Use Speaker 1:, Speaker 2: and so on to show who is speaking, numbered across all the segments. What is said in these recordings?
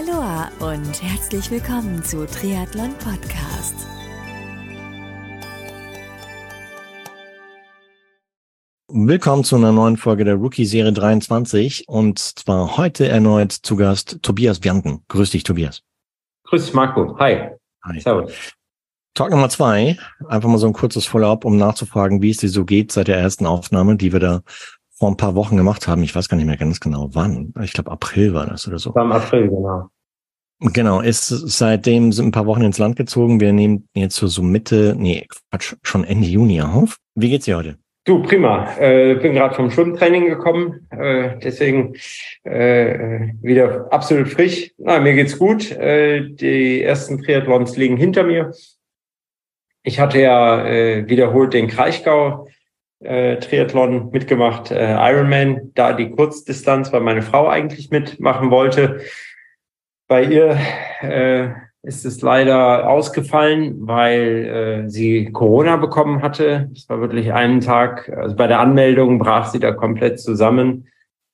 Speaker 1: Aloha und herzlich willkommen zu Triathlon Podcast.
Speaker 2: Willkommen zu einer neuen Folge der Rookie Serie 23 und zwar heute erneut zu Gast Tobias Bianken. Grüß dich, Tobias.
Speaker 3: Grüß dich, Marco. Hi.
Speaker 2: Hi. Servus. Talk Nummer zwei. Einfach mal so ein kurzes Follow-up, um nachzufragen, wie es dir so geht seit der ersten Aufnahme, die wir da vor ein paar Wochen gemacht haben. Ich weiß gar nicht mehr ganz genau wann. Ich glaube April war das oder so.
Speaker 3: War im April, genau.
Speaker 2: Genau, ist seitdem sind ein paar Wochen ins Land gezogen. Wir nehmen jetzt so Mitte, nee, Quatsch, schon Ende Juni auf. Wie geht's dir heute?
Speaker 3: Du, prima. Äh, bin gerade vom Schwimmtraining gekommen, äh, deswegen äh, wieder absolut frisch. Na, mir geht's gut. Äh, die ersten Triathlons liegen hinter mir. Ich hatte ja äh, wiederholt den Kraichgau äh, Triathlon mitgemacht, äh, Ironman, da die Kurzdistanz, weil meine Frau eigentlich mitmachen wollte. Bei ihr äh, ist es leider ausgefallen, weil äh, sie Corona bekommen hatte. Es war wirklich einen Tag, also bei der Anmeldung brach sie da komplett zusammen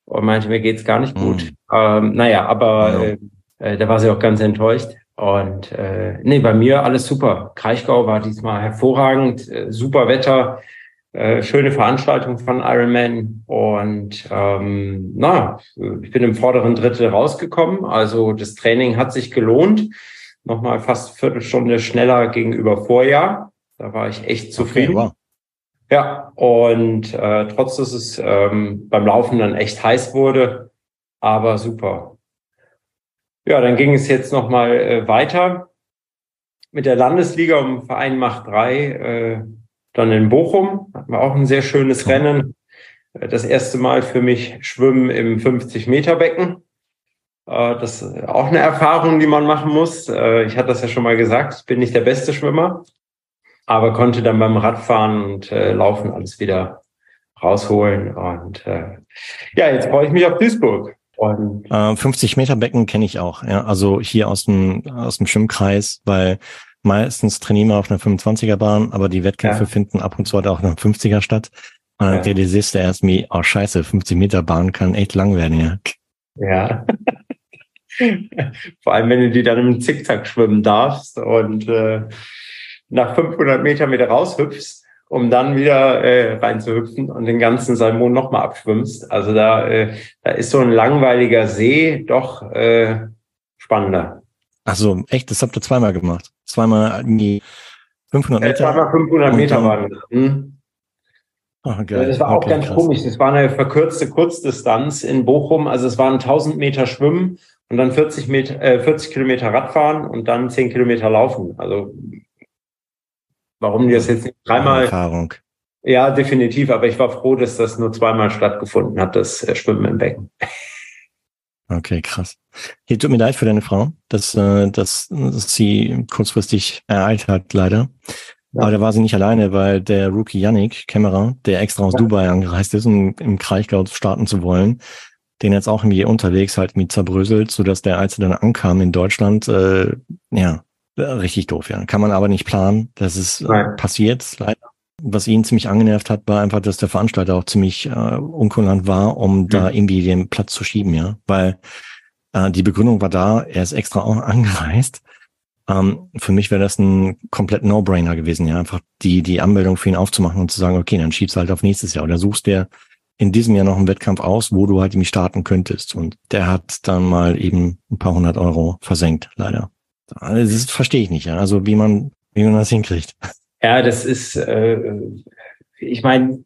Speaker 3: und meinte, mir geht's gar nicht gut. Mhm. Ähm, naja, aber äh, äh, da war sie auch ganz enttäuscht. Und äh, nee, bei mir alles super. Kraichgau war diesmal hervorragend, äh, super Wetter, äh, schöne Veranstaltung von Ironman und ähm, na, ich bin im vorderen Drittel rausgekommen. Also das Training hat sich gelohnt nochmal fast Viertelstunde schneller gegenüber Vorjahr. Da war ich echt zufrieden. Okay, wow. Ja, und äh, trotz dass es ähm, beim Laufen dann echt heiß wurde, aber super. Ja, dann ging es jetzt nochmal äh, weiter mit der Landesliga um Verein Macht 3, äh, dann in Bochum. Hatten wir auch ein sehr schönes Rennen. Äh, das erste Mal für mich Schwimmen im 50-Meter-Becken. Äh, das ist auch eine Erfahrung, die man machen muss. Äh, ich hatte das ja schon mal gesagt, ich bin nicht der beste Schwimmer, aber konnte dann beim Radfahren und Laufen alles wieder rausholen. Und ja, jetzt freue ich mich auf Duisburg.
Speaker 2: Und 50 Meter Becken kenne ich auch, ja, also hier aus dem aus dem Schwimmkreis, weil meistens trainieren wir auf einer 25er Bahn, aber die Wettkämpfe ja. finden ab und zu halt auch einer 50er statt. Und dann ja. realisierst du erst wie, oh scheiße, 50 Meter Bahn kann echt lang werden, ja.
Speaker 3: Ja. Vor allem, wenn du die dann im Zickzack schwimmen darfst und äh, nach 500 Metern wieder raushüpfst, um dann wieder äh, reinzuhüpfen und den ganzen Salmon nochmal abschwimmst. Also da, äh, da ist so ein langweiliger See doch äh, spannender.
Speaker 2: Ach so, echt? Das habt ihr zweimal gemacht? Zweimal die 500 Meter?
Speaker 3: Äh, zweimal 500 Meter waren das. Hm? Oh, geil. Das war auch okay, ganz krass. komisch. Das war eine verkürzte Kurzdistanz in Bochum. Also es waren 1000 Meter Schwimmen und dann 40 Meter, äh, 40 Kilometer Radfahren und dann 10 Kilometer Laufen. Also warum die das jetzt nicht dreimal?
Speaker 2: Erfahrung.
Speaker 3: Ja, definitiv. Aber ich war froh, dass das nur zweimal stattgefunden hat, das äh, Schwimmen im Becken.
Speaker 2: Okay, krass. Hier tut mir leid für deine Frau, dass, äh, dass, dass sie kurzfristig ereilt hat, leider. Ja. Aber da war sie nicht alleine, weil der Rookie Yannick Kämmerer, der extra aus ja. Dubai angereist ist, um im Kraichgau starten zu wollen, den jetzt auch irgendwie unterwegs halt mit zerbröselt, so dass der, als er dann ankam in Deutschland, äh, ja, richtig doof, ja. Kann man aber nicht planen. Das ist äh, passiert, leider. Was ihn ziemlich angenervt hat, war einfach, dass der Veranstalter auch ziemlich äh, unkulant war, um mhm. da irgendwie den Platz zu schieben, ja. Weil äh, die Begründung war da, er ist extra auch angereist. Ähm, für mich wäre das ein komplett No-Brainer gewesen, ja. Einfach die, die Anmeldung für ihn aufzumachen und zu sagen, okay, dann schiebst du halt auf nächstes Jahr oder suchst dir in diesem Jahr noch einen Wettkampf aus, wo du halt irgendwie starten könntest. Und der hat dann mal eben ein paar hundert Euro versenkt, leider. Also das verstehe ich nicht, ja. Also wie man, wie man das hinkriegt.
Speaker 3: Ja, das ist, äh, ich meine,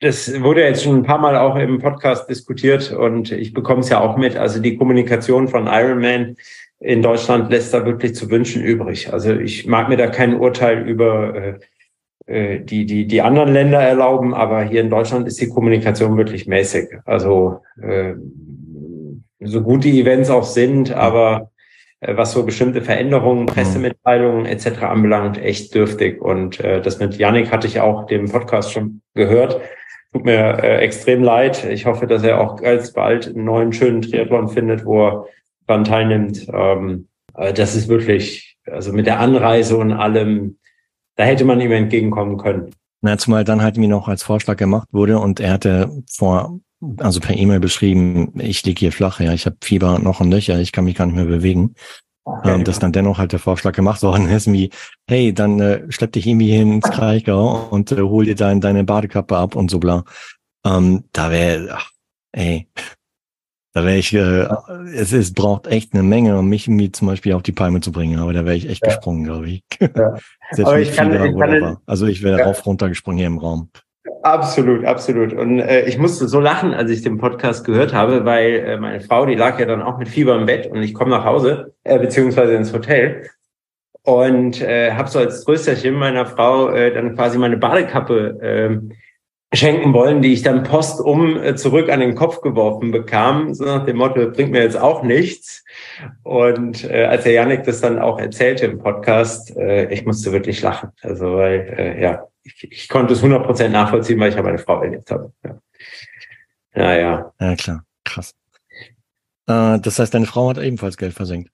Speaker 3: das wurde jetzt schon ein paar Mal auch im Podcast diskutiert und ich bekomme es ja auch mit. Also die Kommunikation von Ironman in Deutschland lässt da wirklich zu wünschen übrig. Also ich mag mir da kein Urteil über äh, äh, die, die, die anderen Länder erlauben, aber hier in Deutschland ist die Kommunikation wirklich mäßig. Also äh, so gut die Events auch sind, aber was so bestimmte Veränderungen, mhm. Pressemitteilungen etc. anbelangt, echt dürftig. Und äh, das mit Yannick hatte ich auch dem Podcast schon gehört. Tut mir äh, extrem leid. Ich hoffe, dass er auch ganz bald einen neuen schönen Triathlon findet, wo er dran teilnimmt. Ähm, äh, das ist wirklich, also mit der Anreise und allem, da hätte man ihm entgegenkommen können.
Speaker 2: Na, zumal dann halt mir noch als Vorschlag gemacht wurde und er hatte vor also per E-Mail beschrieben, ich liege hier flach, ja, ich habe Fieber noch und Löcher, ich kann mich gar nicht mehr bewegen. Okay. Ähm, dass dann dennoch halt der Vorschlag gemacht worden ist, wie, hey, dann äh, schlepp dich irgendwie hin ins Kraichgau und äh, hol dir dein, deine Badekappe ab und so bla. Ähm, da wäre, ey, da wäre ich, äh, es ist, braucht echt eine Menge, um mich irgendwie zum Beispiel auf die Palme zu bringen, aber da wäre ich echt ja. gesprungen, glaube ich. Ja. aber ich kann, ich kann also ich wäre ja. rauf runtergesprungen hier im Raum.
Speaker 3: Absolut, absolut. Und äh, ich musste so lachen, als ich den Podcast gehört habe, weil äh, meine Frau, die lag ja dann auch mit Fieber im Bett und ich komme nach Hause, äh, beziehungsweise ins Hotel und äh, habe so als Trösterchen meiner Frau äh, dann quasi meine Badekappe äh, schenken wollen, die ich dann postum äh, zurück an den Kopf geworfen bekam, so nach dem Motto, bringt mir jetzt auch nichts. Und äh, als der Janik das dann auch erzählte im Podcast, äh, ich musste wirklich lachen. Also weil, äh, ja, ich, ich konnte es 100% nachvollziehen, weil ich ja meine Frau erlebt habe. Ja.
Speaker 2: Naja. Ja, klar. Krass. Äh, das heißt, deine Frau hat ebenfalls Geld versenkt.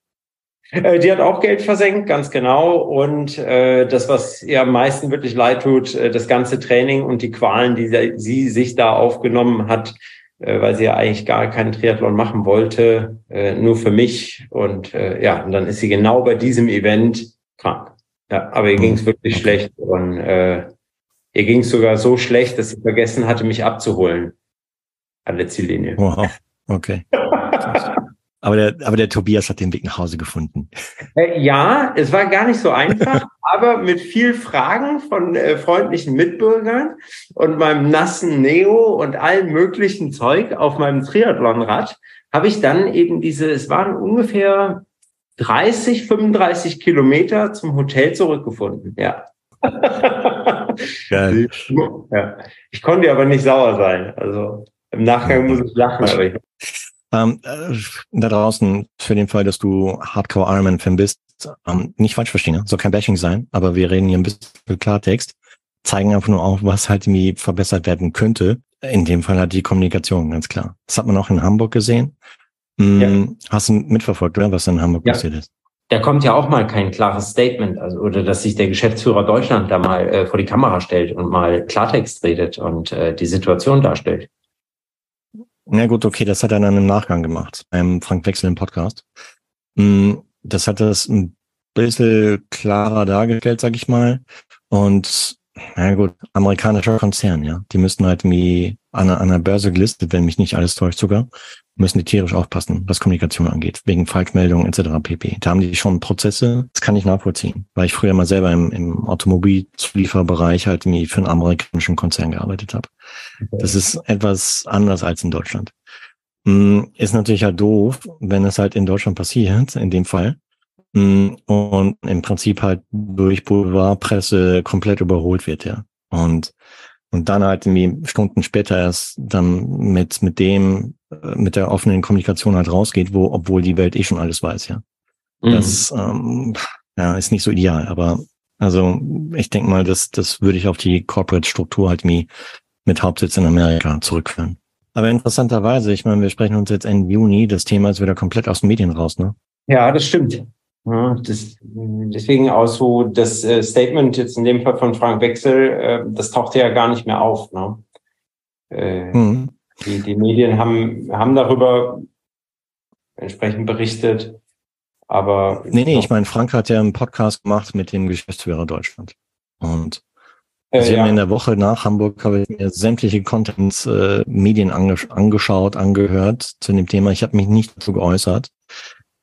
Speaker 3: Äh, die hat auch Geld versenkt, ganz genau. Und äh, das, was ihr am meisten wirklich leid tut, äh, das ganze Training und die Qualen, die sie, sie sich da aufgenommen hat, äh, weil sie ja eigentlich gar keinen Triathlon machen wollte, äh, nur für mich. Und äh, ja, und dann ist sie genau bei diesem Event krank. Ja, aber ihr ging es wirklich schlecht und äh, ihr ging es sogar so schlecht, dass sie vergessen hatte, mich abzuholen an der Ziellinie.
Speaker 2: Wow, okay. Aber der, aber der Tobias hat den Weg nach Hause gefunden.
Speaker 3: Äh, ja, es war gar nicht so einfach, aber mit viel Fragen von äh, freundlichen Mitbürgern und meinem nassen Neo und allem möglichen Zeug auf meinem Triathlonrad habe ich dann eben diese, es waren ungefähr 30, 35 Kilometer zum Hotel zurückgefunden. Ja. Geil. ja. Ich konnte aber nicht sauer sein. Also im Nachgang muss ich lachen. Aber ich
Speaker 2: ähm, äh, da draußen, für den Fall, dass du Hardcore Ironman-Fan bist, ähm, nicht falsch verstehen, soll kein Bashing sein, aber wir reden hier ein bisschen Klartext, zeigen einfach nur auf, was halt irgendwie verbessert werden könnte. In dem Fall halt die Kommunikation, ganz klar. Das hat man auch in Hamburg gesehen. Hm, ja. Hast du mitverfolgt, oder was in Hamburg ja. passiert ist?
Speaker 3: Da kommt ja auch mal kein klares Statement, also oder dass sich der Geschäftsführer Deutschland da mal äh, vor die Kamera stellt und mal Klartext redet und äh, die Situation darstellt.
Speaker 2: Na gut, okay, das hat er dann im Nachgang gemacht, beim Frank Wechsel im Podcast. Mm, das hat das ein bisschen klarer dargestellt, sag ich mal. Und na gut, amerikanischer Konzern, ja. Die müssten halt irgendwie an, an einer Börse gelistet, wenn mich nicht alles täuscht sogar, müssen die tierisch aufpassen, was Kommunikation angeht, wegen Falschmeldungen etc. pp. Da haben die schon Prozesse, das kann ich nachvollziehen, weil ich früher mal selber im, im Automobilzulieferbereich halt irgendwie für einen amerikanischen Konzern gearbeitet habe. Das ist etwas anders als in Deutschland. Hm, ist natürlich halt doof, wenn es halt in Deutschland passiert, in dem Fall. Hm, und im Prinzip halt durch Boulevardpresse komplett überholt wird, ja. Und und dann halt irgendwie Stunden später erst dann mit, mit dem, äh, mit der offenen Kommunikation halt rausgeht, wo, obwohl die Welt eh schon alles weiß, ja. Mhm. Das ähm, ja, ist nicht so ideal, aber also ich denke mal, das, das würde ich auf die Corporate-Struktur halt wie mit Hauptsitz in Amerika zurückführen. Aber interessanterweise, ich meine, wir sprechen uns jetzt Ende Juni, das Thema ist wieder komplett aus den Medien raus, ne?
Speaker 3: Ja, das stimmt. Ja, das, deswegen auch so das äh, Statement jetzt in dem Fall von Frank Wechsel, äh, das tauchte ja gar nicht mehr auf. Ne? Äh, mhm. die, die Medien haben, haben darüber entsprechend berichtet, aber.
Speaker 2: Nee, nee, ich meine, Frank hat ja einen Podcast gemacht mit dem Geschäftsführer Deutschland. Und äh, Sie ja. haben in der Woche nach Hamburg habe ich mir sämtliche Contents, äh, Medien angesch angeschaut, angehört zu dem Thema. Ich habe mich nicht dazu geäußert,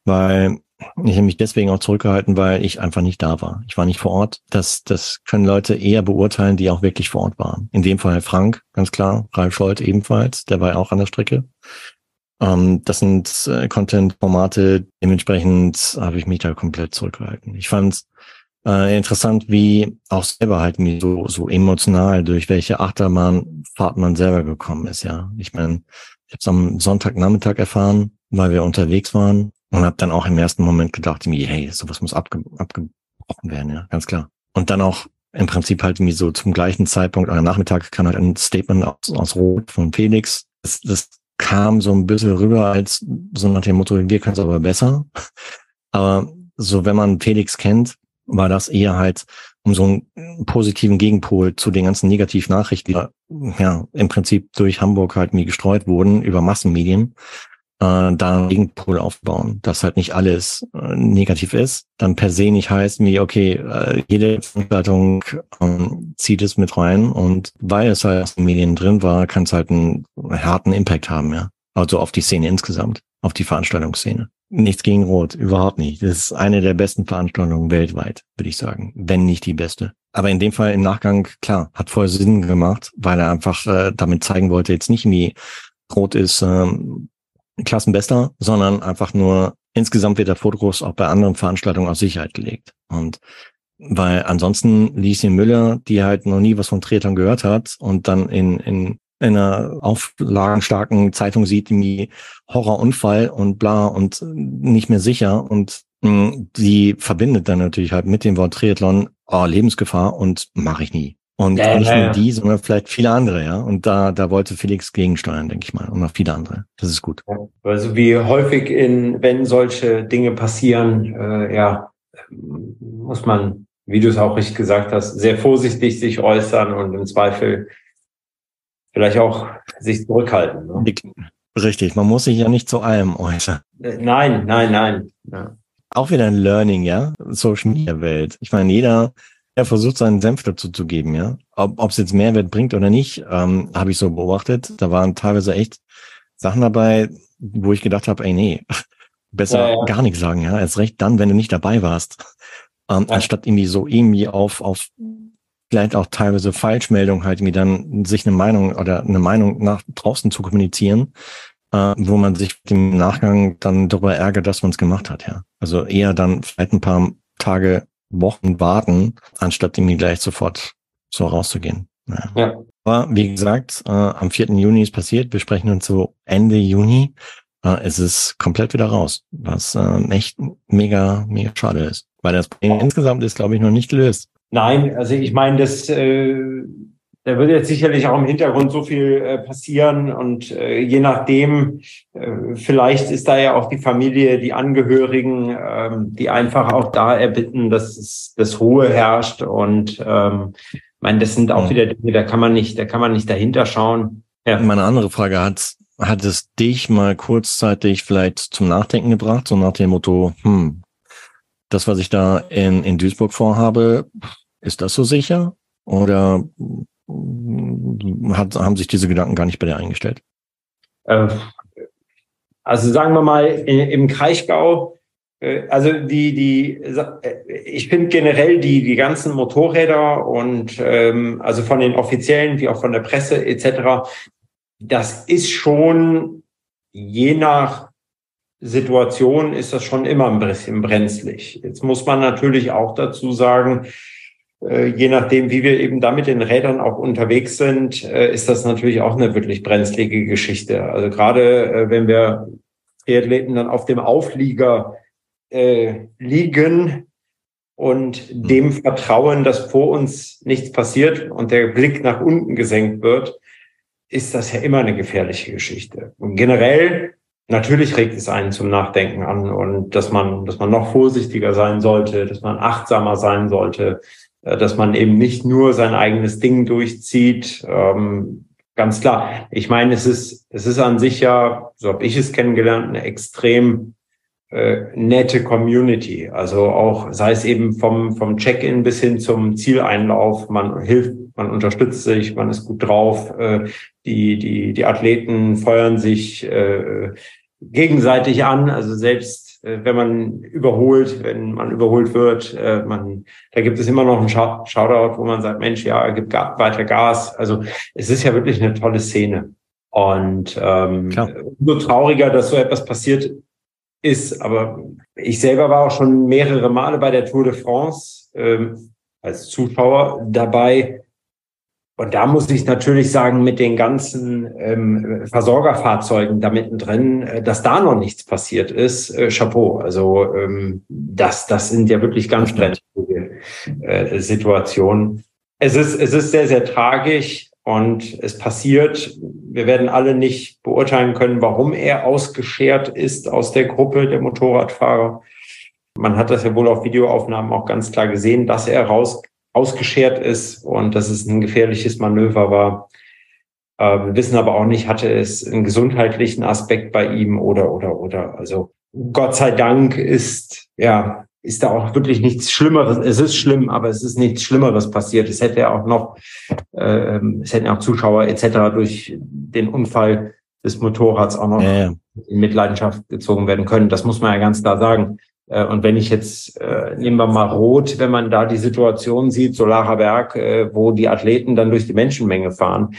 Speaker 2: weil ich habe mich deswegen auch zurückgehalten, weil ich einfach nicht da war. Ich war nicht vor Ort. Das, das können Leute eher beurteilen, die auch wirklich vor Ort waren. In dem Fall Frank, ganz klar. Ralf Scholz ebenfalls, der war auch an der Strecke. Ähm, das sind äh, Content-Formate, dementsprechend habe ich mich da komplett zurückgehalten. Ich fand es äh, interessant, wie auch selber halt mir so, so emotional durch welche Achterbahnfahrt man selber gekommen ist, ja. Ich meine, ich habe es am Sonntagnachmittag erfahren, weil wir unterwegs waren und habe dann auch im ersten Moment gedacht, irgendwie, hey, sowas muss abge abgebrochen werden, ja, ganz klar. Und dann auch im Prinzip halt irgendwie so zum gleichen Zeitpunkt, am Nachmittag kam halt ein Statement aus, aus Rot von Felix. Das, das kam so ein bisschen rüber als so nach dem Motto, wir können es aber besser. Aber so, wenn man Felix kennt, war das eher halt um so einen positiven Gegenpol zu den ganzen negativen Nachrichten, die ja im Prinzip durch Hamburg halt mir gestreut wurden über Massenmedien, äh, da einen Gegenpol aufbauen, dass halt nicht alles äh, negativ ist, dann per se nicht heißt wie, okay, äh, jede Veranstaltung ähm, zieht es mit rein und weil es halt aus den Medien drin war, kann es halt einen harten Impact haben, ja. Also auf die Szene insgesamt, auf die Veranstaltungsszene. Nichts gegen Rot, überhaupt nicht. Das ist eine der besten Veranstaltungen weltweit, würde ich sagen, wenn nicht die beste. Aber in dem Fall im Nachgang, klar, hat voll Sinn gemacht, weil er einfach äh, damit zeigen wollte, jetzt nicht wie Rot ist ähm, Klassenbester, sondern einfach nur insgesamt wird der Fokus auch bei anderen Veranstaltungen auf Sicherheit gelegt. Und weil ansonsten Lieschen Müller, die halt noch nie was von Tretern gehört hat und dann in, in in einer auflagenstarken Zeitung sieht, irgendwie Horrorunfall und bla und nicht mehr sicher und mh, mm, die verbindet dann natürlich halt mit dem Wort Triathlon oh, Lebensgefahr und mache ich nie. Und ja, nicht ja, nur die, sondern vielleicht viele andere, ja. Und da, da wollte Felix gegensteuern, denke ich mal. Und noch viele andere. Das ist gut.
Speaker 3: Also wie häufig in, wenn solche Dinge passieren, äh, ja, muss man, wie du es auch richtig gesagt hast, sehr vorsichtig sich äußern und im Zweifel vielleicht auch sich zurückhalten. Ne?
Speaker 2: Richtig, man muss sich ja nicht zu allem äußern.
Speaker 3: Äh, nein, nein, nein. Ja.
Speaker 2: Auch wieder ein Learning, ja, Social Media Welt. Ich meine, jeder, der versucht, seinen Senf dazu zu geben, ja. Ob es jetzt Mehrwert bringt oder nicht, ähm, habe ich so beobachtet. Da waren teilweise echt Sachen dabei, wo ich gedacht habe, ey, nee, besser ja, ja. gar nichts sagen, ja. Erst recht dann, wenn du nicht dabei warst. Ähm, ja. Anstatt irgendwie so irgendwie auf, auf vielleicht auch teilweise Falschmeldungen halt irgendwie dann sich eine Meinung oder eine Meinung nach draußen zu kommunizieren, äh, wo man sich im Nachgang dann darüber ärgert, dass man es gemacht hat, ja. Also eher dann vielleicht ein paar Tage, Wochen warten, anstatt irgendwie gleich sofort so rauszugehen. Ja. ja. Aber wie gesagt, äh, am 4. Juni ist passiert. Wir sprechen uns so Ende Juni. Äh, es ist komplett wieder raus, was äh, echt mega, mega schade ist. Weil das insgesamt ist, glaube ich, noch nicht gelöst.
Speaker 3: Nein, also ich meine, das, äh, da wird jetzt sicherlich auch im Hintergrund so viel äh, passieren und äh, je nachdem, äh, vielleicht ist da ja auch die Familie, die Angehörigen, ähm, die einfach auch da erbitten, dass es, dass Ruhe herrscht und ähm, ich meine, das sind auch wieder Dinge, da kann man nicht, da kann man nicht dahinter schauen.
Speaker 2: Ja. Meine andere Frage hat, hat es dich mal kurzzeitig vielleicht zum Nachdenken gebracht, so nach dem Motto, hm, das, was ich da in, in Duisburg vorhabe, ist das so sicher? Oder hat, haben sich diese Gedanken gar nicht bei dir eingestellt?
Speaker 3: Äh, also sagen wir mal, im Kraichgau, äh, also die, die, äh, ich finde generell die, die ganzen Motorräder und ähm, also von den Offiziellen wie auch von der Presse etc., das ist schon je nach Situation ist das schon immer ein bisschen brenzlig. Jetzt muss man natürlich auch dazu sagen, je nachdem, wie wir eben da mit den Rädern auch unterwegs sind, äh, ist das natürlich auch eine wirklich brenzlige Geschichte. Also gerade äh, wenn wir Triathleten dann auf dem Auflieger äh, liegen und mhm. dem vertrauen, dass vor uns nichts passiert und der Blick nach unten gesenkt wird, ist das ja immer eine gefährliche Geschichte. Und generell natürlich regt es einen zum Nachdenken an und dass man, dass man noch vorsichtiger sein sollte, dass man achtsamer sein sollte, äh, dass man eben nicht nur sein eigenes Ding durchzieht. Ähm, ganz klar. Ich meine, es ist, es ist an sich ja, so habe ich es kennengelernt, eine extrem äh, nette Community. Also auch, sei es eben vom, vom Check-in bis hin zum Zieleinlauf, man hilft, man unterstützt sich, man ist gut drauf, äh, die, die, die Athleten feuern sich äh, gegenseitig an. Also selbst äh, wenn man überholt, wenn man überholt wird, äh, man, da gibt es immer noch einen Shoutout, wo man sagt, Mensch, ja, gibt weiter Gas. Also es ist ja wirklich eine tolle Szene. Und ähm, nur trauriger, dass so etwas passiert ist. Aber ich selber war auch schon mehrere Male bei der Tour de France ähm, als Zuschauer dabei. Und da muss ich natürlich sagen, mit den ganzen ähm, Versorgerfahrzeugen da mittendrin, äh, dass da noch nichts passiert ist, äh, Chapeau. Also ähm, das, das sind ja wirklich ganz brenzlige äh, Situationen. Es ist, es ist sehr, sehr tragisch und es passiert. Wir werden alle nicht beurteilen können, warum er ausgeschert ist aus der Gruppe der Motorradfahrer. Man hat das ja wohl auf Videoaufnahmen auch ganz klar gesehen, dass er raus, ausgeschert ist und dass es ein gefährliches Manöver war. Äh, wir wissen aber auch nicht, hatte es einen gesundheitlichen Aspekt bei ihm oder, oder, oder. Also Gott sei Dank ist, ja, ist da auch wirklich nichts Schlimmeres. Es ist schlimm, aber es ist nichts Schlimmeres passiert. Es hätte ja auch noch, äh, es hätten auch Zuschauer etc. durch den Unfall des Motorrads auch noch ja, ja. in Mitleidenschaft gezogen werden können. Das muss man ja ganz klar sagen. Äh, und wenn ich jetzt, äh, nehmen wir mal Rot, wenn man da die Situation sieht, Solarer Berg, äh, wo die Athleten dann durch die Menschenmenge fahren,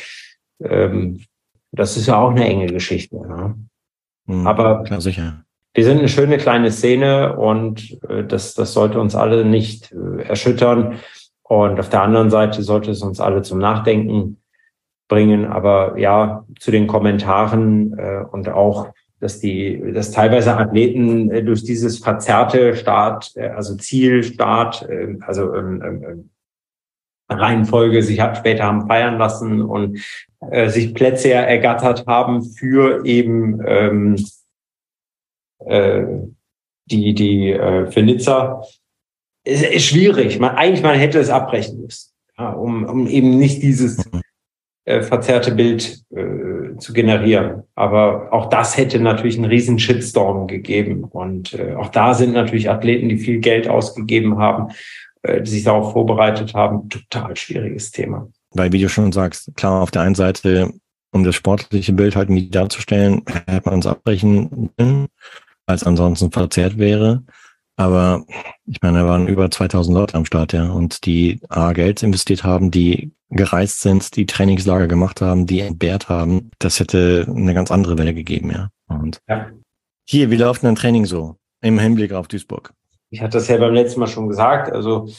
Speaker 3: ähm, das ist ja auch eine enge Geschichte. Ne?
Speaker 2: Mhm, Aber klar, sicher.
Speaker 3: wir sind eine schöne kleine Szene und äh, das, das sollte uns alle nicht äh, erschüttern. Und auf der anderen Seite sollte es uns alle zum Nachdenken bringen. Aber ja, zu den Kommentaren äh, und auch, dass die, dass teilweise Athleten äh, durch dieses verzerrte Start, äh, also Zielstart, äh, also ähm, ähm, ähm Reihenfolge sich hat später haben feiern lassen und äh, sich Plätze ergattert haben für eben ähm, äh, die die äh, für Nizza ist, ist schwierig. Man eigentlich man hätte es abbrechen müssen, ja, um um eben nicht dieses mhm äh, verzerrte Bild äh, zu generieren. Aber auch das hätte natürlich einen riesen Shitstorm gegeben. Und äh, auch da sind natürlich Athleten, die viel Geld ausgegeben haben, äh, die sich darauf vorbereitet haben. Total schwieriges Thema.
Speaker 2: Weil, wie du schon sagst, klar, auf der einen Seite, um das sportliche Bild halt nie darzustellen, hätte man es abbrechen können, als ansonsten verzerrt wäre. Aber ich meine, da waren über 2000 Leute am Start, ja, und die A, Geld investiert haben, die gereist sind, die Trainingslager gemacht haben, die entbehrt haben. Das hätte eine ganz andere Welle gegeben, ja. Und ja. hier, wie läuft denn ein Training so im Hinblick auf Duisburg?
Speaker 3: Ich hatte das ja beim letzten Mal schon gesagt. Also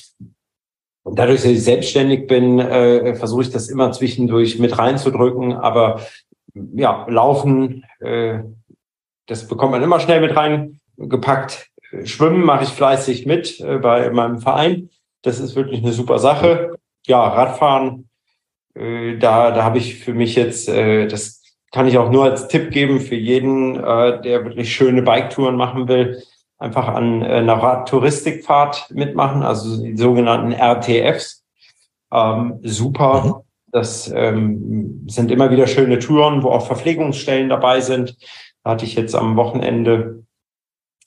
Speaker 3: dadurch, dass ich selbstständig bin, äh, versuche ich das immer zwischendurch mit reinzudrücken. Aber ja, laufen, äh, das bekommt man immer schnell mit reingepackt. Schwimmen mache ich fleißig mit äh, bei meinem Verein. Das ist wirklich eine super Sache ja, Radfahren, äh, da, da habe ich für mich jetzt, äh, das kann ich auch nur als Tipp geben für jeden, äh, der wirklich schöne Biketouren machen will, einfach an äh, einer Radtouristikfahrt mitmachen, also die sogenannten RTFs. Ähm, super. Mhm. Das ähm, sind immer wieder schöne Touren, wo auch Verpflegungsstellen dabei sind. Da hatte ich jetzt am Wochenende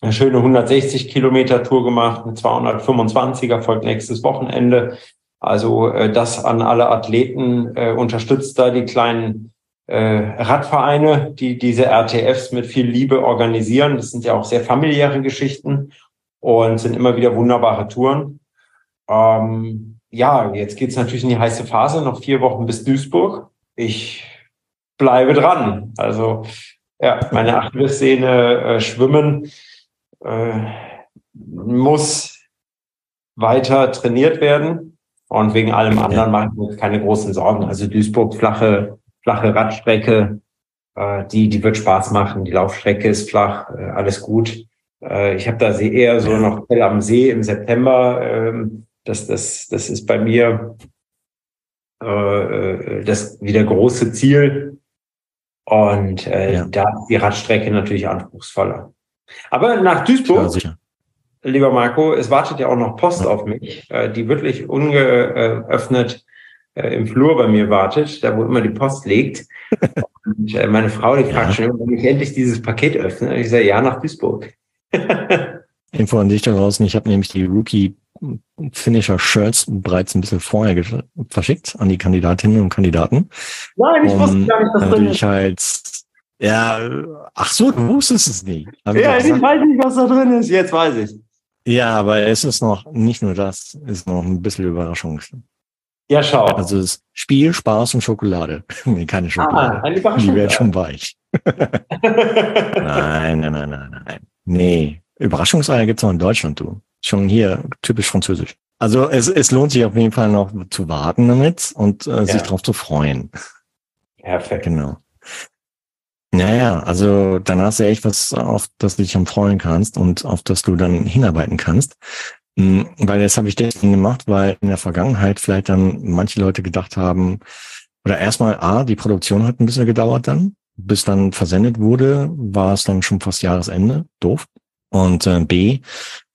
Speaker 3: eine schöne 160 Kilometer Tour gemacht, eine 225er folgt nächstes Wochenende. Also äh, das an alle Athleten äh, unterstützt da die kleinen äh, Radvereine, die diese RTFs mit viel Liebe organisieren. Das sind ja auch sehr familiäre Geschichten und sind immer wieder wunderbare Touren. Ähm, ja, jetzt geht's natürlich in die heiße Phase, noch vier Wochen bis Duisburg. Ich bleibe dran. Also ja, meine Achillessehne äh, schwimmen äh, muss weiter trainiert werden. Und wegen allem anderen mache ich mir keine großen Sorgen. Also Duisburg, flache, flache Radstrecke, äh, die, die wird Spaß machen. Die Laufstrecke ist flach, äh, alles gut. Äh, ich habe da eher so noch Hell am See im September. Ähm, das, das, das ist bei mir äh, äh, das wieder große Ziel. Und äh, ja. da ist die Radstrecke natürlich anspruchsvoller. Aber nach Duisburg ja, lieber Marco, es wartet ja auch noch Post auf mich, äh, die wirklich ungeöffnet äh, im Flur bei mir wartet, da wo immer die Post liegt. Und äh, meine Frau, die fragt ja. schon, wenn ich endlich dieses Paket öffne. Und ich sage, ja, nach Duisburg.
Speaker 2: Info an dich da draußen. Ich habe nämlich die Rookie Finisher Shirts bereits ein bisschen vorher verschickt an die Kandidatinnen und Kandidaten.
Speaker 3: Nein, ich um, wusste gar nicht, dass
Speaker 2: drin ist. halt ja, ach so, du wusstest es nicht.
Speaker 3: ja, ich weiß nicht, was da drin ist. Jetzt weiß ich.
Speaker 2: Ja, aber es ist noch nicht nur das, ist noch ein bisschen Überraschung.
Speaker 3: Ja, schau.
Speaker 2: Also es ist Spiel, Spaß und Schokolade. nee, keine ah, Schokolade. Ah. Die wird schon weich. nein, nein, nein, nein, nein. Nee. Überraschungseier gibt's auch in Deutschland, du. Schon hier typisch französisch. Also es, es lohnt sich auf jeden Fall noch zu warten damit und äh, ja. sich drauf zu freuen.
Speaker 3: Perfekt.
Speaker 2: Genau. Naja, also hast du echt was, auf das du dich am freuen kannst und auf das du dann hinarbeiten kannst. Hm, weil das habe ich deswegen gemacht, weil in der Vergangenheit vielleicht dann manche Leute gedacht haben, oder erstmal A, die Produktion hat ein bisschen gedauert dann, bis dann versendet wurde, war es dann schon fast Jahresende, doof. Und äh, B,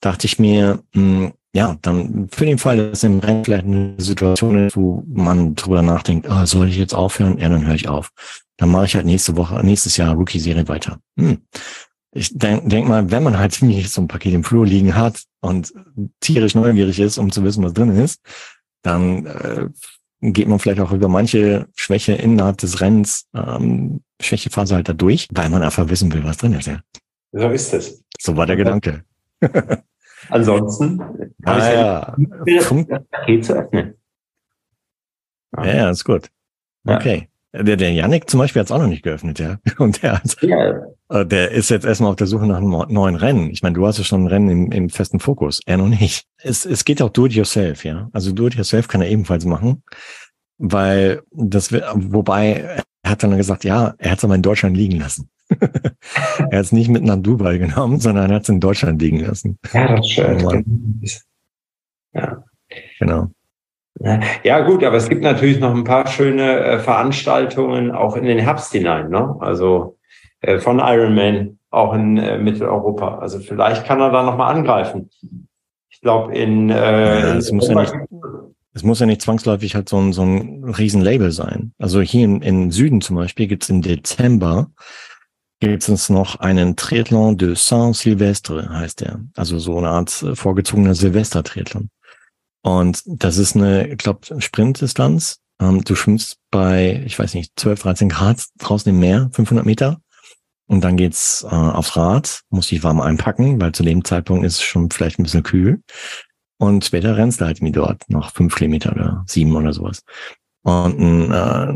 Speaker 2: dachte ich mir, mh, hm, ja, dann für den Fall, dass im Rennen vielleicht eine Situation ist, wo man drüber nachdenkt, oh, soll ich jetzt aufhören? Ja, dann höre ich auf. Dann mache ich halt nächste Woche, nächstes Jahr Rookie-Serie weiter. Hm. Ich denke denk mal, wenn man halt ziemlich so ein Paket im Flur liegen hat und tierisch neugierig ist, um zu wissen, was drin ist, dann äh, geht man vielleicht auch über manche Schwäche innerhalb des Rennens, ähm, Schwächephase halt da durch, weil man einfach wissen will, was drin ist. Ja.
Speaker 3: So ist es.
Speaker 2: So war der Gedanke.
Speaker 3: Ansonsten
Speaker 2: ah, ja,
Speaker 3: das Paket zu öffnen.
Speaker 2: Ja, ja ist gut. Okay. Der, der Yannick zum Beispiel hat es auch noch nicht geöffnet, ja. Und der, hat, ja. Äh, der ist jetzt erstmal auf der Suche nach einem neuen Rennen. Ich meine, du hast ja schon ein Rennen im, im festen Fokus. Er noch nicht. Es, es geht auch do it yourself, ja. Also do it yourself kann er ebenfalls machen. Weil das wobei er hat dann gesagt, ja, er hat es aber in Deutschland liegen lassen. er hat es nicht mit nach Dubai genommen, sondern er hat es in Deutschland liegen lassen.
Speaker 3: Ja, das ist schön.
Speaker 2: Ja. Genau.
Speaker 3: Ja, gut, aber es gibt natürlich noch ein paar schöne äh, Veranstaltungen auch in den Herbst hinein, ne? Also äh, von Ironman auch in äh, Mitteleuropa. Also vielleicht kann er da nochmal angreifen. Ich glaube, in, äh,
Speaker 2: ja, es muss ja nicht, es muss ja nicht zwangsläufig halt so ein, so ein Riesenlabel sein. Also hier im, im Süden zum Beispiel gibt es im Dezember gibt es noch einen Triathlon de Saint-Sylvestre, heißt der. Also so eine Art äh, vorgezogener Silvester-Triathlon. Und das ist eine, ich glaube, Sprintdistanz. Ähm, du schwimmst bei, ich weiß nicht, 12, 13 Grad draußen im Meer, 500 Meter. Und dann geht's äh, aufs Rad, muss dich warm einpacken, weil zu dem Zeitpunkt ist es schon vielleicht ein bisschen kühl. Und später rennst du halt wie dort noch fünf Kilometer oder sieben oder sowas. Und ein, äh,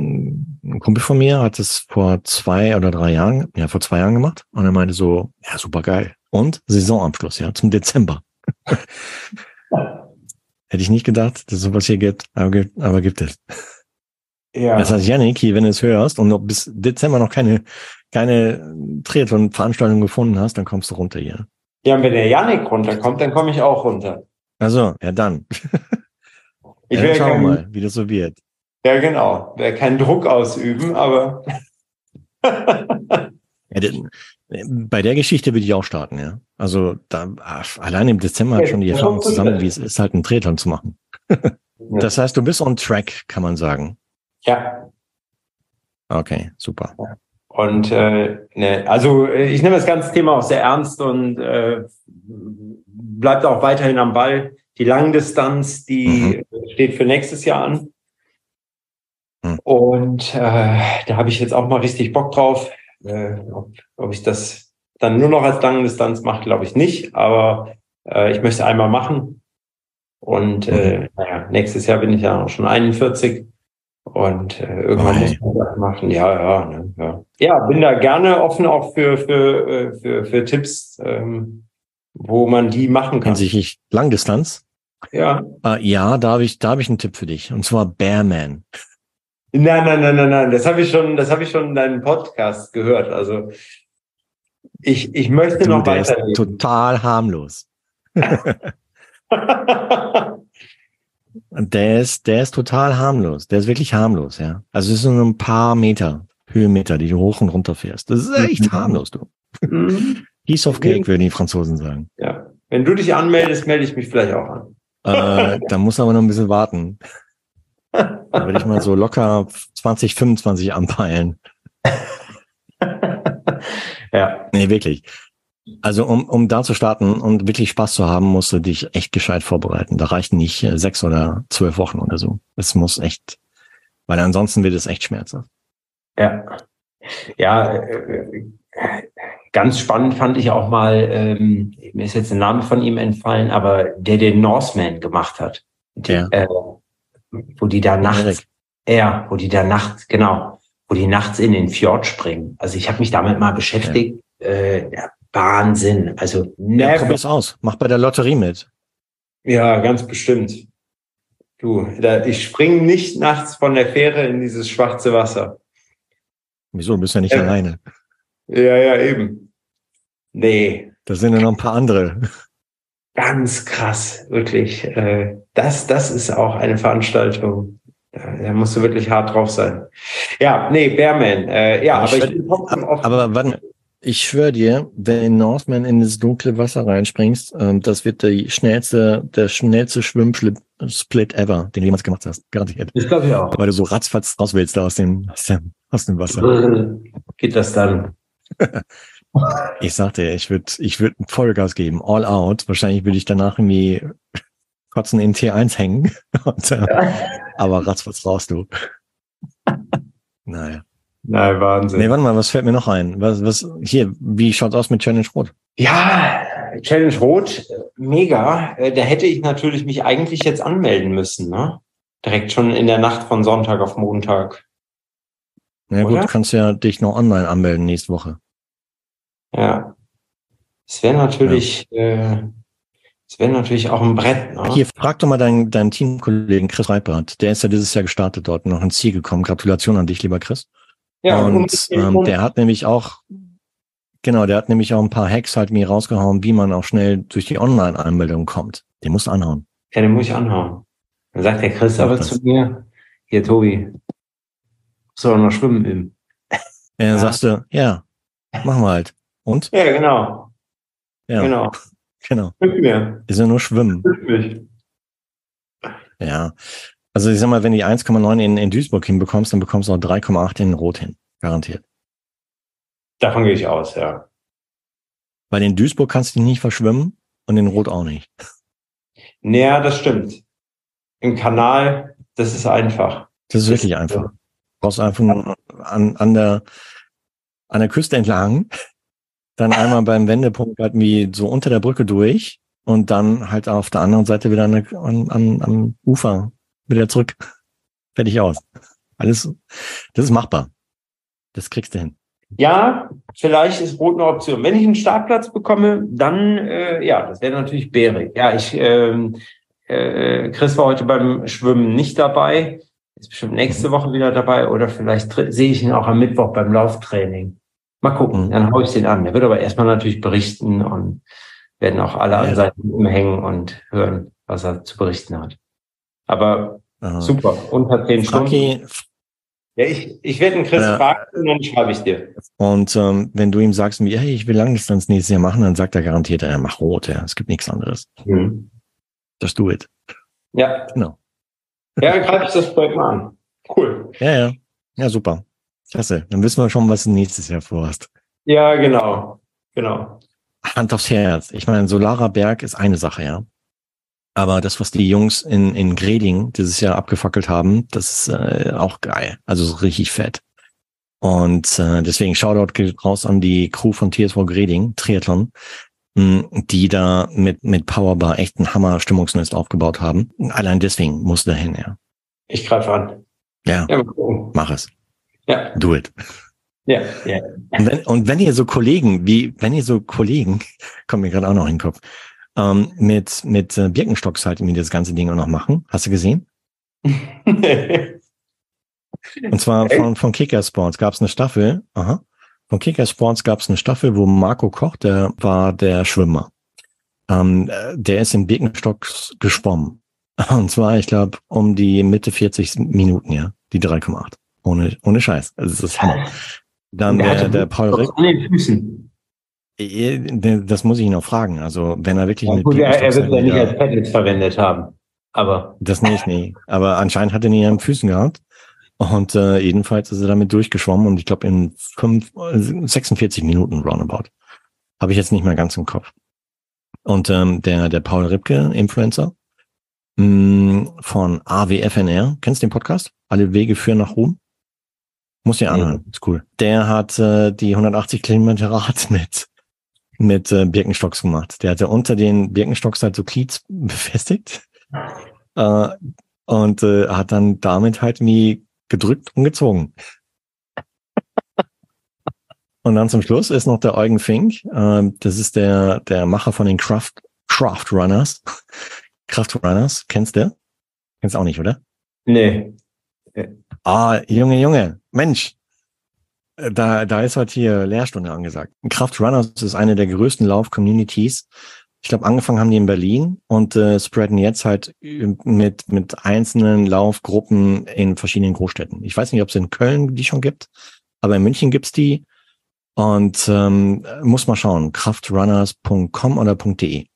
Speaker 2: ein Kumpel von mir hat es vor zwei oder drei Jahren, ja, vor zwei Jahren gemacht. Und er meinte so, ja, super geil. Und Saisonabschluss, ja, zum Dezember. Hätte ich nicht gedacht, dass es sowas hier gibt, aber, gibt, aber gibt es. Ja. Das heißt, Yannick, hier, wenn du es hörst und noch bis Dezember noch keine, keine Triathlon-Veranstaltung gefunden hast, dann kommst du runter hier.
Speaker 3: Ja, und wenn der Yannick runterkommt, dann komme ich auch runter.
Speaker 2: Also, ja dann.
Speaker 3: Ich ja,
Speaker 2: schauen mal, wie das so wird.
Speaker 3: Ja, genau. Wer keinen Druck ausüben, aber.
Speaker 2: ja, bei der Geschichte würde ich auch starten, ja. Also da allein im Dezember hat schon die Erfahrung zusammen, wie es ist, halt einen Triathlon zu machen. das heißt, du bist on track, kann man sagen.
Speaker 3: Ja.
Speaker 2: Okay, super.
Speaker 3: Und äh, ne, also ich nehme das ganze Thema auch sehr ernst und äh, bleibt auch weiterhin am Ball. Die Langdistanz, die mhm. steht für nächstes Jahr an. Mhm. Und äh, da habe ich jetzt auch mal richtig Bock drauf. Äh, ob, ob ich das dann nur noch als Langdistanz mache, glaube ich nicht. Aber äh, ich möchte einmal machen. Und äh, mhm. naja, nächstes Jahr bin ich ja auch schon 41. Und äh, irgendwann okay. muss man das machen. Ja, ja, ne, ja. Ja, bin da gerne offen auch für, für, äh, für, für Tipps, ähm, wo man die machen kann.
Speaker 2: Hinsichtlich Langdistanz?
Speaker 3: Ja.
Speaker 2: Äh, ja, da habe ich, da habe ich einen Tipp für dich. Und zwar Bearman.
Speaker 3: Nein, nein, nein, nein, nein. Das habe ich schon, das habe ich schon in deinem Podcast gehört. Also ich, ich möchte du, noch weiter.
Speaker 2: Total harmlos. der ist, der ist total harmlos. Der ist wirklich harmlos, ja. Also es sind nur ein paar Meter, Höhenmeter, die du hoch und runter fährst. Das ist echt mhm. harmlos, du. Mhm. Piece of Cake, würden die Franzosen sagen.
Speaker 3: Ja. Wenn du dich anmeldest, melde ich mich vielleicht auch an.
Speaker 2: Äh, da muss aber noch ein bisschen warten. Da würde ich mal so locker 20, 25 anpeilen.
Speaker 3: ja.
Speaker 2: Nee, wirklich. Also um, um da zu starten und wirklich Spaß zu haben, musst du dich echt gescheit vorbereiten. Da reichen nicht äh, sechs oder zwölf Wochen oder so. Es muss echt, weil ansonsten wird es echt schmerzhaft.
Speaker 3: Ja. Ja, äh, ganz spannend fand ich auch mal, ähm, mir ist jetzt der Name von ihm entfallen, aber der den Norseman gemacht hat.
Speaker 2: Der. Äh,
Speaker 3: wo die da nachts, ja, wo die da nachts, genau, wo die nachts in den Fjord springen. Also ich habe mich damit mal beschäftigt. Ja. Äh, ja, Wahnsinn. Also
Speaker 2: ja, probier es aus. Mach bei der Lotterie mit.
Speaker 3: Ja, ganz bestimmt. Du, da, ich spring nicht nachts von der Fähre in dieses schwarze Wasser.
Speaker 2: Wieso? Du bist ja nicht ja. alleine.
Speaker 3: Ja, ja, eben. Nee.
Speaker 2: Da sind ja noch ein paar andere.
Speaker 3: Ganz krass, wirklich. Äh, das, das ist auch eine Veranstaltung. Da musst du wirklich hart drauf sein. Ja, nee, Bearman. Äh, ja, aber, aber ich,
Speaker 2: aber, aber wann, ich schwöre dir, wenn in Northman in das dunkle Wasser reinspringst, ähm, das wird der schnellste, der schnellste Schwimmsplit ever, den du jemals gemacht hast. Garantiert.
Speaker 3: Das glaube ich auch.
Speaker 2: Weil du so ratzfatz raus willst da aus dem, aus dem, aus dem Wasser.
Speaker 3: Geht das dann?
Speaker 2: Ich sagte, ich würde ich würd Vollgas geben, all out. Wahrscheinlich würde ich danach irgendwie kotzen in T1 hängen. Und, äh, aber ratzfatz raus, du. naja.
Speaker 3: Nein, Wahnsinn.
Speaker 2: Nee, warte mal, was fällt mir noch ein? Was, was, hier, wie schaut's aus mit Challenge Rot?
Speaker 3: Ja, Challenge Rot, mega. Äh, Da hätte ich natürlich mich eigentlich jetzt anmelden müssen, ne? Direkt schon in der Nacht von Sonntag auf Montag.
Speaker 2: Na gut,
Speaker 3: Oder?
Speaker 2: du kannst ja dich noch online anmelden nächste Woche.
Speaker 3: Ja. Es wäre natürlich, äh, es wäre natürlich auch ein Brett, ne?
Speaker 2: Hier, frag doch mal deinen, deinen Teamkollegen Chris Reipert. Der ist ja dieses Jahr gestartet dort und noch ins Ziel gekommen. Gratulation an dich, lieber Chris.
Speaker 3: ja,
Speaker 2: und ähm, der hat nämlich auch, genau, der hat nämlich auch ein paar Hacks halt mir rausgehauen, wie man auch schnell durch die Online-Anmeldung kommt. Den musst du anhauen.
Speaker 3: ja, den muss ich anhauen. Dann sagt der Chris aber zu mir, hier Tobi, soll noch schwimmen üben.
Speaker 2: Ja,
Speaker 3: Ja.
Speaker 2: sagst du, ja, machen wir halt. Und?
Speaker 3: Ja, genau,
Speaker 2: Ja,
Speaker 3: genau.
Speaker 2: genau.
Speaker 3: Mir,
Speaker 2: Ist ja nur Schwimmen.
Speaker 3: mich.
Speaker 2: Ja. Also ich sag mal, wenn du die 1,9 in, in Duisburg hinbekommst, dann bekommst du auch 3,8 in Rot hin. Garantiert.
Speaker 3: Davon gehe ich aus, ja.
Speaker 2: Weil in Duisburg kannst du dich nicht verschwimmen und in Rot auch nicht.
Speaker 3: Naja, das stimmt. Im Kanal, das ist einfach.
Speaker 2: Das ist wirklich einfach. Brauchst einfach nur an, an der, an der Küste entlang, dann einmal beim Wendepunkt halt wie so unter der Brücke durch und dann halt auf der anderen Seite wieder an, an, an, am Ufer wieder zurück. Fertig aus. Alles, das ist machbar. Das kriegst du hin.
Speaker 3: Ja, vielleicht ist Rot eine Option. Wenn ich einen Startplatz bekomme, dann, äh, ja, das wäre natürlich bärig. Ja, ich, ähm, äh, Chris war heute beim Schwimmen nicht dabei, ist bestimmt nächste Woche wieder dabei oder vielleicht sehe ich ihn auch am Mittwoch beim Lauftraining. Mal gucken, dann hau ich den an. Der wird aber erstmal natürlich berichten und werden auch alle
Speaker 2: Ja.
Speaker 3: an seinem umhängen und hören, was er zu berichten hat. Aber
Speaker 2: Äh,
Speaker 3: super, unter zehn Stunden.
Speaker 2: Fraki,
Speaker 3: Ja, ich, ich werde den Chris
Speaker 2: Ja.
Speaker 3: fragen und dann schreibe ich dir.
Speaker 2: und ähm, wenn du ihm sagst, wie, hey, ich will Langdistanz nächstes Jahr machen, dann sagt er garantiert, er mach rot, ja. Es gibt nichts anderes.
Speaker 3: Mhm.
Speaker 2: Just do it.
Speaker 3: Ja.
Speaker 2: Genau.
Speaker 3: Ja, dann greife ich das Projekt mal an. Cool.
Speaker 2: Ja, ja. Ja, super. Klasse. Dann wissen wir schon, was du nächstes Jahr vorhast.
Speaker 3: Ja, genau. Genau.
Speaker 2: Hand aufs Herz. Ich meine, Solarer Berg ist eine Sache, ja. Aber das, was die Jungs in, in Greding dieses Jahr abgefackelt haben, das ist äh, auch geil. Also so richtig fett. Und äh, deswegen Shoutout geht raus an die Crew von TSV Greding, Triathlon, die da mit, mit Powerbar echt ein Hammer-Stimmungsnest aufgebaut haben. Allein deswegen muss dahin, ja.
Speaker 3: Ich greife an.
Speaker 2: Ja,
Speaker 3: Ja,
Speaker 2: mach es.
Speaker 3: Ja,
Speaker 2: Do it.
Speaker 3: ja, ja.
Speaker 2: Und wenn, und wenn ihr so Kollegen, wie, wenn ihr so Kollegen, kommt mir gerade auch noch in den Kopf, ähm, mit, mit äh, Birkenstocks halt irgendwie das ganze Ding auch noch machen. Hast du gesehen? Und zwar von, von Kicker Sports gab es eine Staffel, aha, von Kicker Sports gab es eine Staffel, wo Marco Koch, der war der Schwimmer. Ähm, äh, der ist in Birkenstocks geschwommen. Und zwar, ich glaube, um die Mitte 40 Minuten, ja. Die 3,8. Ohne, ohne Scheiß. Also das ist Hammer. Dann
Speaker 3: Der
Speaker 2: der, der Paul Rick.
Speaker 3: an den Füßen.
Speaker 2: Eh, Das muss ich ihn noch fragen. Also, wenn er wirklich
Speaker 3: Ja,
Speaker 2: mit
Speaker 3: gut, er, er wird ja nicht als Paddles verwendet haben. Aber
Speaker 2: Das nicht, nee. Aber anscheinend hat er ihn ja an den Füßen gehabt. Und äh, jedenfalls ist er damit durchgeschwommen und ich glaube in fünf, äh, 46 Minuten roundabout. Habe ich jetzt nicht mehr ganz im Kopf. Und ähm, der, der Paul Ripke, Influencer, mh, von AWFNR, kennst du den Podcast? Alle Wege führen nach Ruhm? Muss dir
Speaker 3: Nee.
Speaker 2: anhören, ist cool. Der hat äh, die 180 Kilometer Rad mit, mit äh, Birkenstocks gemacht. Der hatte unter den Birkenstocks halt so Cleats befestigt. Äh, und äh, hat dann damit halt wie gedrückt und gezogen. Und dann zum Schluss ist noch der Eugen Fink. Äh, das ist der, der Macher von den Craft, Craft Runners. Craft Runners, kennst du? Kennst du auch nicht, oder?
Speaker 3: nee.
Speaker 2: Ah, Junge, Junge, Mensch. Äh, Da, da ist heute hier Lehrstunde angesagt. Kraft Runners ist eine der größten Lauf-Communities. Ich glaube, angefangen haben die in Berlin und äh, spreaden jetzt halt mit, mit einzelnen Laufgruppen in verschiedenen Großstädten. Ich weiß nicht, ob es in Köln die schon gibt, aber in München gibt's die. Und ähm, muss mal schauen, kraftrunners.com oder .de.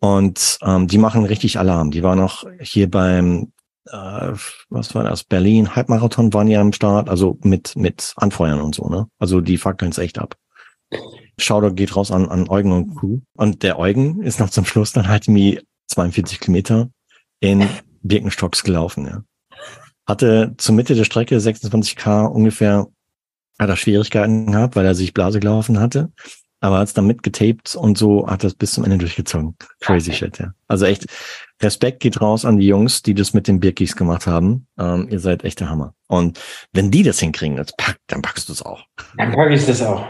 Speaker 2: Und ähm, die machen richtig Alarm. Die waren auch hier beim, äh, was war das, Berlin Halbmarathon waren ja am Start, also mit mit Anfeuern und so, ne? Also die fackeln es echt ab. Shoutout geht raus an, an Eugen und Crew. Und der Eugen ist noch zum Schluss dann halt irgendwie 42 Kilometer in Birkenstocks gelaufen, ja. Hatte zur Mitte der Strecke 26k ungefähr, hat er Schwierigkeiten gehabt, weil er sich Blase gelaufen hatte. Aber hat es dann mitgetaped und so hat das bis zum Ende durchgezogen. Crazy shit, ja. Also echt, Respekt geht raus an die Jungs, die das mit den Birkis gemacht haben. Ähm, ihr seid echt der Hammer. Und wenn die das hinkriegen, das pack, dann packst du es auch.
Speaker 3: Dann pack ich das auch.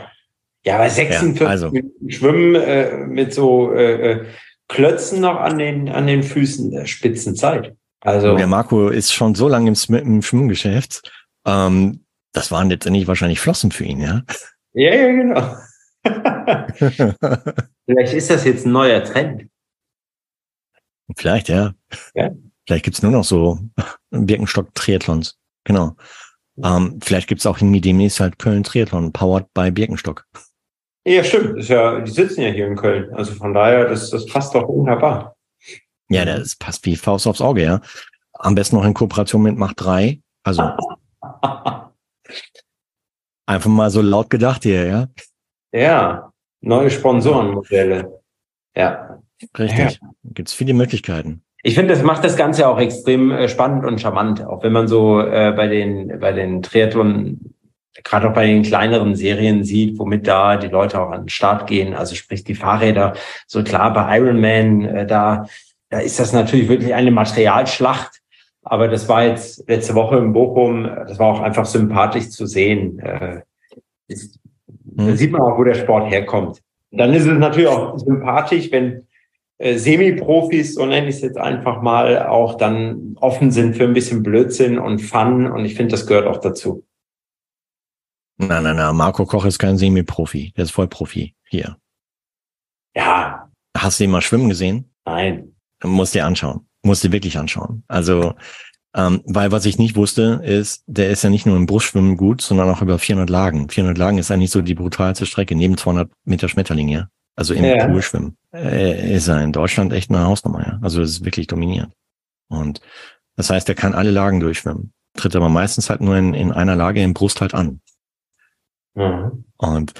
Speaker 3: Ja, aber 46 ja, also. Minuten Schwimmen äh, mit so äh, äh, Klötzen noch an den, an den Füßen, der Spitzenzeit.
Speaker 2: Also. Der Marco ist schon so lange im, im Schwimmgeschäft. Ähm, das waren letztendlich wahrscheinlich Flossen für ihn, ja?
Speaker 3: Ja, ja, genau. Vielleicht ist das jetzt ein neuer Trend.
Speaker 2: Vielleicht, ja. ja. Vielleicht gibt's nur noch so Birkenstock-Triathlons. Genau. Ähm, vielleicht gibt's auch in demnächst halt Köln-Triathlon, powered by Birkenstock.
Speaker 3: Ja, stimmt. Ist ja, die sitzen ja hier in Köln. Also von daher, das, das passt doch wunderbar.
Speaker 2: Ja, das passt wie Faust aufs Auge, ja. Am besten noch in Kooperation mit Macht 3. Also einfach mal so laut gedacht hier, ja.
Speaker 3: Ja, neue Sponsorenmodelle. Ja.
Speaker 2: Richtig. Ja. Gibt es viele Möglichkeiten.
Speaker 3: Ich finde, das macht das Ganze auch extrem äh, spannend und charmant, auch wenn man so äh, bei den bei den Triathlon gerade auch bei den kleineren Serien sieht, womit da die Leute auch an den Start gehen, also sprich die Fahrräder. So klar, bei Ironman, äh, da, da ist das natürlich wirklich eine Materialschlacht. Aber das war jetzt letzte Woche in Bochum, das war auch einfach sympathisch zu sehen. Äh, ist, mhm. Da sieht man auch, wo der Sport herkommt. Dann ist es natürlich auch sympathisch, wenn äh, Semi-Profis, so nenne ich es jetzt einfach mal, auch dann offen sind für ein bisschen Blödsinn und Fun. Und ich finde, das gehört auch dazu.
Speaker 2: Nein, nein, nein. Marco Koch ist kein Semi-Profi. Der ist Vollprofi hier.
Speaker 3: Ja.
Speaker 2: Hast du ihn mal schwimmen gesehen?
Speaker 3: Nein.
Speaker 2: Musst dir anschauen. Musst dir wirklich anschauen. Also, ähm, weil was ich nicht wusste, ist, der ist ja nicht nur im Brustschwimmen gut, sondern auch über 400 Lagen. 400 Lagen ist eigentlich so die brutalste Strecke neben 200 Meter Schmetterling, ja. Also im ja. Poolschwimmen. Äh, ist er in Deutschland echt eine Hausnummer, ja. Also das ist wirklich dominierend. Und das heißt, er kann alle Lagen durchschwimmen. Tritt aber meistens halt nur in, in einer Lage im Brust halt an. Mhm. Und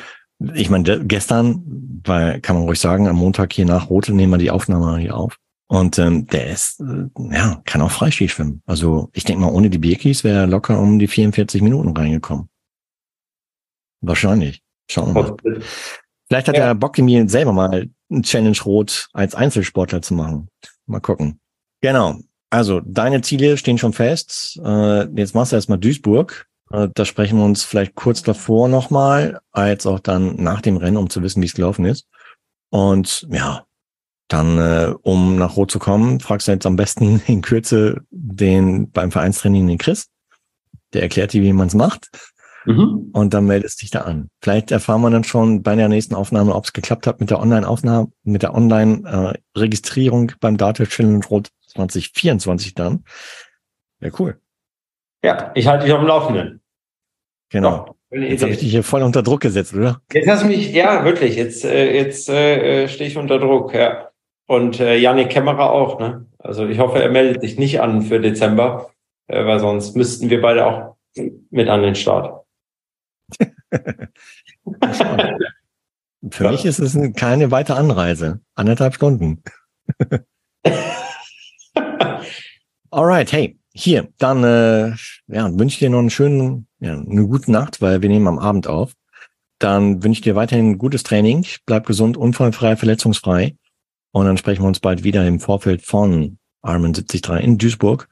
Speaker 2: ich meine, gestern, weil kann man ruhig sagen, am Montag hier nach Rote nehmen wir die Aufnahme hier auf. Und ähm, der ist, äh, ja, kann auch Freistieg schwimmen. Also ich denke mal, ohne die Birkis wäre er locker um die 44 Minuten reingekommen. Wahrscheinlich. Schauen wir mal. Vielleicht hat ja. er Bock, mir selber mal ein Challenge Rot als Einzelsportler zu machen. Mal gucken. Genau. Also, deine Ziele stehen schon fest. Äh, jetzt machst du erstmal Duisburg. Äh, da sprechen wir uns vielleicht kurz davor nochmal, als auch dann nach dem Rennen, um zu wissen, wie es gelaufen ist. Und ja, dann, äh, um nach Rot zu kommen, fragst du jetzt am besten in Kürze den beim Vereinstraining den Chris. Der erklärt dir, wie man es macht. Mhm. Und dann meldest dich da an. Vielleicht erfahren wir dann schon bei der nächsten Aufnahme, ob es geklappt hat mit der Online-Aufnahme, mit der Online-Registrierung beim Data Challenge Rot 2024 dann. Ja, cool.
Speaker 3: Ja, ich halte dich auf dem Laufenden.
Speaker 2: Genau. Doch, jetzt habe ich dich hier voll unter Druck gesetzt, oder?
Speaker 3: Jetzt hast du mich, ja, wirklich, jetzt, äh, jetzt äh, äh stehe ich unter Druck, ja. Und äh, Janik Kämmerer auch, ne? Also ich hoffe, er meldet sich nicht an für Dezember, äh, weil sonst müssten wir beide auch mit an den Start.
Speaker 2: für mich ist es keine weitere Anreise. Anderthalb Stunden. Alright, hey, hier, dann äh, ja, wünsche ich dir noch einen schönen, ja, eine gute Nacht, weil wir nehmen am Abend auf. Dann wünsche ich dir weiterhin gutes Training, bleib gesund, unfallfrei, verletzungsfrei. Und dann sprechen wir uns bald wieder im Vorfeld von Ironman 73 in Duisburg.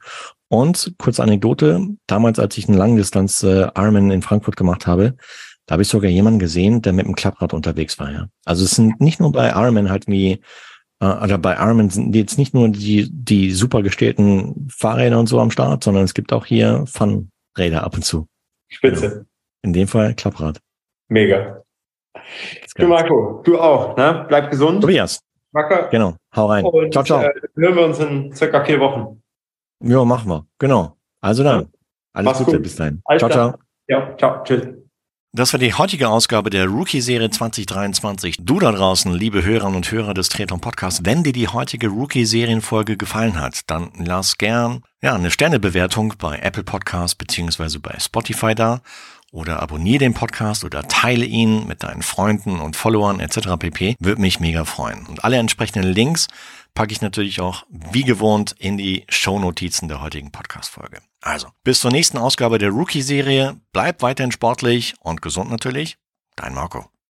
Speaker 2: Und kurze Anekdote, damals, als ich einen Langdistanz äh, Ironman in Frankfurt gemacht habe, da habe ich sogar jemanden gesehen, der mit dem Klapprad unterwegs war. Ja. Also es sind nicht nur bei Ironman halt wie oder bei Ironman sind jetzt nicht nur die, die super gestellten Fahrräder und so am Start, sondern es gibt auch hier Fun-Räder ab und zu.
Speaker 3: Spitze. Genau.
Speaker 2: In dem Fall Klapprad.
Speaker 3: Mega. Du Marco, du auch, ne? Bleib gesund.
Speaker 2: Tobias. Wacker. Genau. Hau rein. Und, ciao, ciao. Äh,
Speaker 3: hören wir uns in circa vier Wochen.
Speaker 2: Ja, machen wir. Genau. Also dann. Ja. Alles Mach's Gute. Gut. Bis dahin.
Speaker 3: Alles ciao, ciao. Ja, ciao. Tschüss.
Speaker 2: Das war die heutige Ausgabe der Rookie-Serie 2023. Du da draußen, liebe Hörerinnen und Hörer des Triathlon Podcasts, wenn dir die heutige Rookie-Serienfolge gefallen hat, dann lass gern ja, eine Sternebewertung bei Apple Podcasts beziehungsweise bei Spotify da oder abonniere den Podcast oder teile ihn mit deinen Freunden und Followern etc. pp. Würde mich mega freuen. Und alle entsprechenden Links packe ich natürlich auch wie gewohnt in die Shownotizen der heutigen Podcast-Folge. Also, bis zur nächsten Ausgabe der Rookie-Serie. Bleib weiterhin sportlich und gesund natürlich. Dein Marco.